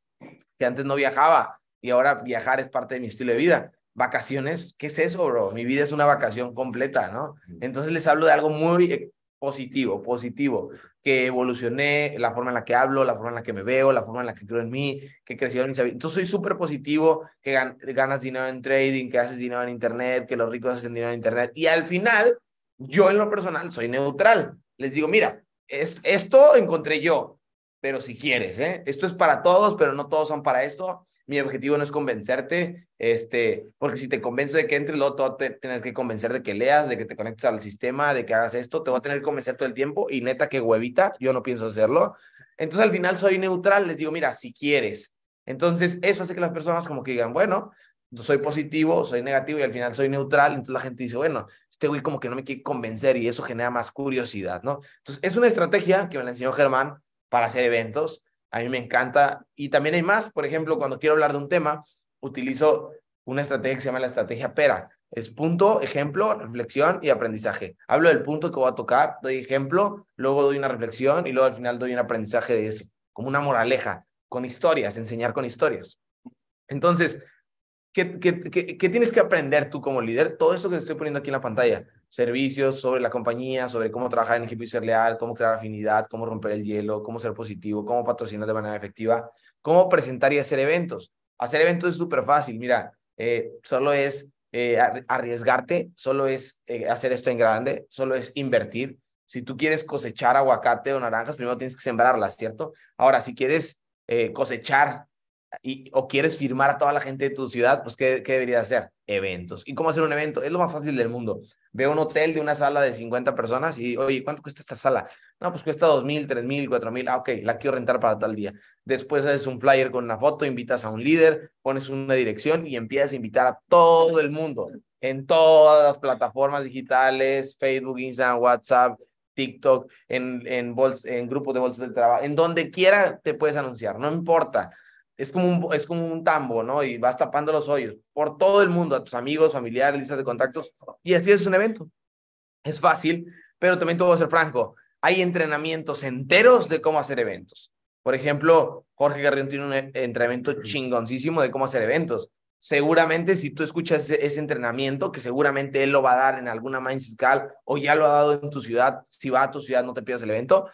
que antes no viajaba y ahora viajar es parte de mi estilo de vida. Vacaciones, ¿qué es eso, bro? Mi vida es una vacación completa, ¿no? Entonces les hablo de algo muy positivo, positivo, que evolucioné, la forma en la que hablo, la forma en la que me veo, la forma en la que creo en mí, que en mis Entonces soy súper positivo, que ganas dinero en trading, que haces dinero en internet, que los ricos hacen dinero en internet. Y al final, yo en lo personal soy neutral. Les digo, mira, esto encontré yo, pero si quieres, ¿eh? Esto es para todos, pero no todos son para esto mi objetivo no es convencerte, este, porque si te convenzo de que entre, luego te voy a tener que convencer de que leas, de que te conectes al sistema, de que hagas esto, te voy a tener que convencer todo el tiempo y neta que huevita, yo no pienso hacerlo. Entonces al final soy neutral, les digo, mira, si quieres. Entonces eso hace que las personas como que digan, bueno, soy positivo, soy negativo y al final soy neutral, entonces la gente dice, bueno, este güey como que no me quiere convencer y eso genera más curiosidad, ¿no? Entonces es una estrategia que me la enseñó Germán para hacer eventos a mí me encanta. Y también hay más, por ejemplo, cuando quiero hablar de un tema, utilizo una estrategia que se llama la estrategia PERA. Es punto, ejemplo, reflexión y aprendizaje. Hablo del punto que voy a tocar, doy ejemplo, luego doy una reflexión y luego al final doy un aprendizaje de eso, como una moraleja, con historias, enseñar con historias. Entonces, ¿qué, tienes que aprender tú como líder? Todo esto que te estoy poniendo aquí en la pantalla servicios sobre la compañía, sobre cómo trabajar en equipo y ser leal, cómo crear afinidad, cómo romper el hielo, cómo ser positivo, cómo patrocinar de manera efectiva, cómo presentar y hacer eventos. Hacer eventos es súper fácil, mira, eh, solo es eh, arriesgarte, solo es eh, hacer esto en grande, solo es invertir. Si tú quieres cosechar aguacate o naranjas, primero tienes que sembrarlas, ¿cierto? Ahora, si quieres cosechar o quieres firmar a toda la gente de tu ciudad, pues ¿qué, ¿qué deberías hacer? Eventos. ¿Y cómo hacer un evento? Es lo más fácil del mundo. Veo un hotel de una sala de 50 personas y, oye, ¿cuánto cuesta esta sala? No, pues cuesta 2.000, 3.000, 4.000. Ah, ok, la quiero rentar para tal día. Después haces un flyer con una foto, invitas a un líder, pones una dirección y empiezas a invitar a todo el mundo en todas las plataformas digitales, Facebook, Instagram, WhatsApp, TikTok, en, en, en grupos de bolsas de trabajo, en donde quiera te puedes anunciar, no importa es como un, es como un tambo, ¿no? Y vas tapando los hoyos por todo el mundo, a tus amigos, familiares, listas de contactos, y así es un evento. Es fácil, pero también te voy a ser franco, hay entrenamientos enteros de cómo hacer eventos. Por ejemplo, Jorge Garrión tiene un entrenamiento chingoncísimo de cómo hacer eventos. Seguramente si tú escuchas ese, entrenamiento, que seguramente él lo va a dar en alguna Mindset Call o ya lo ha dado en tu ciudad, si va a tu ciudad no te pierdas el evento,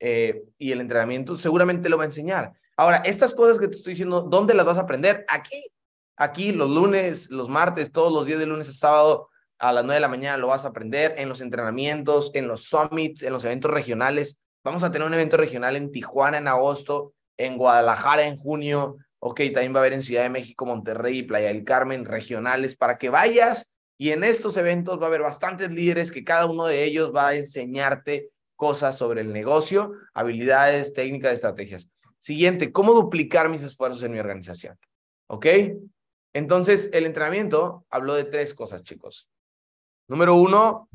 eh, y el entrenamiento seguramente lo va a enseñar. Ahora, estas cosas que te estoy diciendo, ¿dónde las vas a aprender? Aquí, aquí los lunes, los martes, todos los días de lunes a sábado a las 9 de la mañana lo vas a aprender en los entrenamientos, en los summits, en los eventos regionales. Vamos a tener un evento regional en Tijuana en agosto, en Guadalajara en junio. Ok, también va a haber en Ciudad de México, Monterrey y Playa del Carmen regionales para que vayas. Y en estos eventos va a haber bastantes líderes que cada uno de ellos va a enseñarte cosas sobre el negocio, habilidades, técnicas, estrategias. Siguiente, ¿cómo duplicar mis esfuerzos en mi organización? ¿Ok? Entonces, el entrenamiento habló de tres cosas, chicos. Número uno,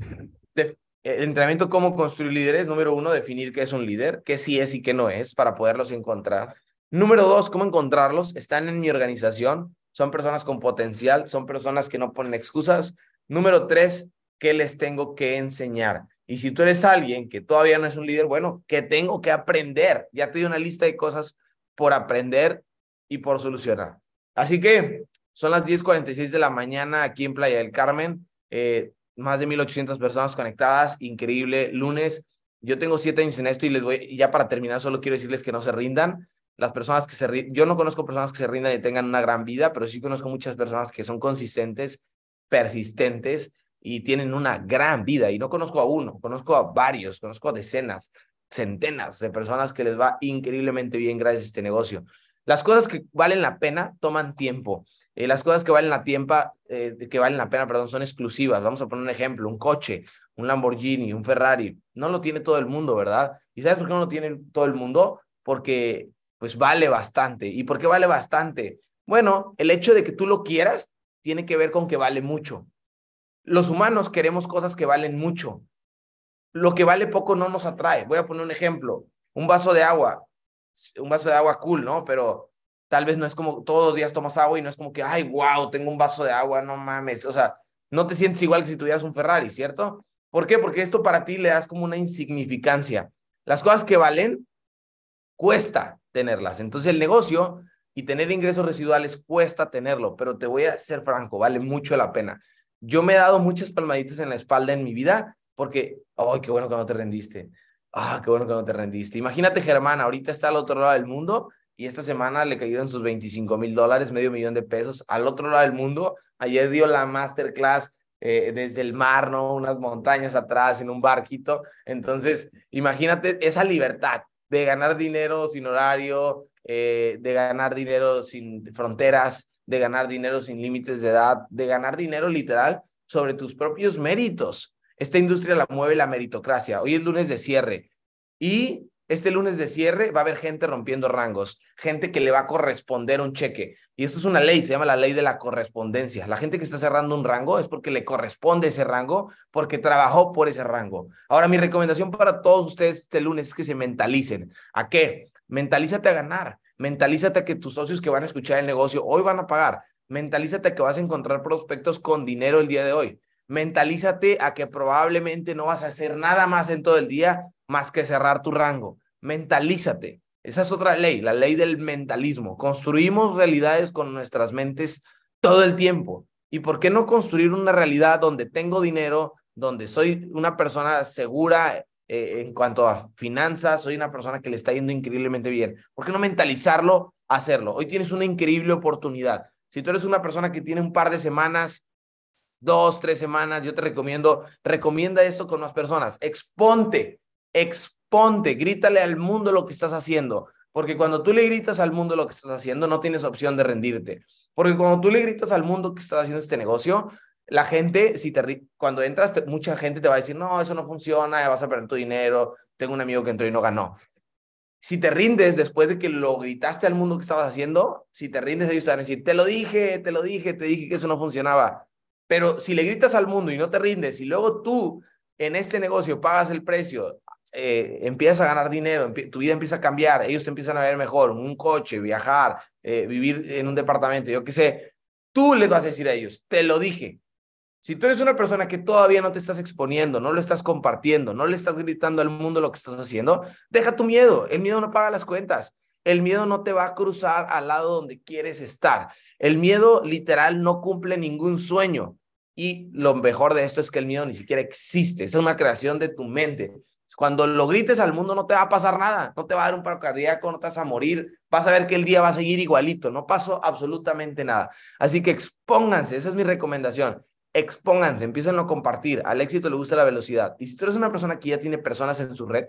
el entrenamiento cómo construir líderes. Número uno, definir qué es un líder, qué sí es y qué no es, para poderlos encontrar. Número dos, cómo encontrarlos. Están en mi organización, son personas con potencial, son personas que no ponen excusas. Número tres, qué les tengo que enseñar. Y si tú eres alguien que todavía no es un líder, bueno, ¿qué tengo que aprender? Ya te di una lista de cosas por aprender y por solucionar. Así que son las 10:46 de la mañana aquí en Playa del Carmen. Eh, más de 1.800 personas conectadas. Increíble. Lunes. Yo tengo siete años en esto y les voy, ya para terminar, solo quiero decirles que no se rindan. Las personas que se rindan, yo no conozco personas que se rindan y tengan una gran vida, pero sí conozco muchas personas que son consistentes, persistentes y tienen una gran vida. Y no conozco a uno, conozco a varios, conozco a decenas. centenas de personas que les va increíblemente bien gracias a este negocio. Las cosas que valen la pena toman tiempo. Eh, las cosas que valen la tiempa, eh, que valen la pena, perdón, son exclusivas. Vamos a poner un ejemplo, un coche, un Lamborghini, un Ferrari. No lo tiene todo el mundo, ¿verdad? ¿Y sabes por qué no lo tiene todo el mundo? Porque pues vale bastante. ¿Y por qué vale bastante? Bueno, el hecho de que tú lo quieras tiene que ver con que vale mucho. Los humanos queremos cosas que valen mucho. Lo que vale poco no nos atrae. Voy a poner un ejemplo. Un vaso de agua. Un vaso de agua cool, ¿no? Pero tal vez no es como todos los días tomas agua y no es como que, ay, wow, tengo un vaso de agua, no mames. O sea, no te sientes igual que si tuvieras un Ferrari, ¿cierto? ¿Por qué? Porque esto para ti le das como una insignificancia. Las cosas que valen, cuesta tenerlas. Entonces el negocio y tener ingresos residuales cuesta tenerlo, pero te voy a ser franco, vale mucho la pena. Yo me he dado muchas palmaditas en la espalda en mi vida porque, ay, qué bueno que no te rendiste. Ah, qué bueno que no te rendiste. Imagínate, Germán, ahorita está al otro lado del mundo y esta semana le cayeron sus 25 mil dólares, medio millón de pesos. Al otro lado del mundo, ayer dio la masterclass eh, desde el mar, ¿no? Unas montañas atrás, en un barquito. Entonces, imagínate esa libertad de ganar dinero sin horario, eh, de ganar dinero sin fronteras, de ganar dinero sin límites de edad, de ganar dinero literal sobre tus propios méritos. Esta industria la mueve la meritocracia. Hoy es lunes de cierre y este lunes de cierre va a haber gente rompiendo rangos, gente que le va a corresponder un cheque. Y esto es una ley, se llama la ley de la correspondencia. La gente que está cerrando un rango es porque le corresponde ese rango, porque trabajó por ese rango. Ahora, mi recomendación para todos ustedes este lunes es que se mentalicen. ¿A qué? Mentalízate a ganar. Mentalízate que tus socios que van a escuchar el negocio hoy van a pagar. Mentalízate que vas a encontrar prospectos con dinero el día de hoy. Mentalízate a que probablemente no vas a hacer nada más en todo el día más que cerrar tu rango. Mentalízate. Esa es otra ley, la ley del mentalismo. Construimos realidades con nuestras mentes todo el tiempo. ¿Y por qué no construir una realidad donde tengo dinero, donde soy una persona segura eh, en cuanto a finanzas, soy una persona que le está yendo increíblemente bien. ¿Por qué no mentalizarlo, hacerlo? Hoy tienes una increíble oportunidad. Si tú eres una persona que tiene un par de semanas, dos, tres semanas, yo te recomiendo, recomienda esto con más personas. Exponte, exponte, grítale al mundo lo que estás haciendo. Porque cuando tú le gritas al mundo lo que estás haciendo, no tienes opción de rendirte. Porque cuando tú le gritas al mundo que estás haciendo este negocio, la gente, si te, cuando entras, mucha gente te va a decir, no, eso no funciona, vas a perder tu dinero, tengo un amigo que entró y no ganó. Si te rindes después de que lo gritaste al mundo que estabas haciendo, si te rindes, ellos te van a decir, te lo dije, te lo dije, te dije que eso no funcionaba. Pero si le gritas al mundo y no te rindes y luego tú en este negocio pagas el precio, eh, empiezas a ganar dinero, tu vida empieza a cambiar, ellos te empiezan a ver mejor, un coche, viajar, eh, vivir en un departamento, yo qué sé, tú les vas a decir a ellos, te lo dije, si tú eres una persona que todavía no te estás exponiendo, no lo estás compartiendo, no le estás gritando al mundo lo que estás haciendo, deja tu miedo. El miedo no paga las cuentas. El miedo no te va a cruzar al lado donde quieres estar. El miedo literal no cumple ningún sueño. Y lo mejor de esto es que el miedo ni siquiera existe. Es una creación de tu mente. Cuando lo grites al mundo no te va a pasar nada. No te va a dar un paro cardíaco, no te vas a morir. Vas a ver que el día va a seguir igualito. No pasó absolutamente nada. Así que expónganse. Esa es mi recomendación expónganse, empiecen a compartir. Al éxito le gusta la velocidad. Y si tú eres una persona que ya tiene personas en su red,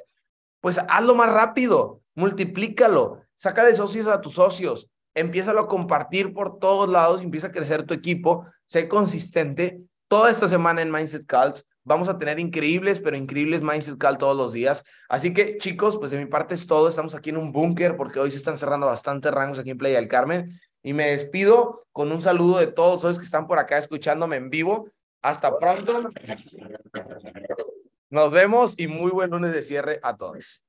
pues hazlo más rápido, multiplícalo, saca de socios a tus socios, empieza a compartir por todos lados, empieza a crecer tu equipo, sé consistente. Toda esta semana en Mindset Calls vamos a tener increíbles, pero increíbles Mindset Calls todos los días. Así que chicos, pues de mi parte es todo. Estamos aquí en un búnker porque hoy se están cerrando bastantes rangos aquí en Playa del Carmen. Y me despido con un saludo de todos los que están por acá escuchándome en vivo. Hasta pronto. Nos vemos y muy buen lunes de cierre a todos.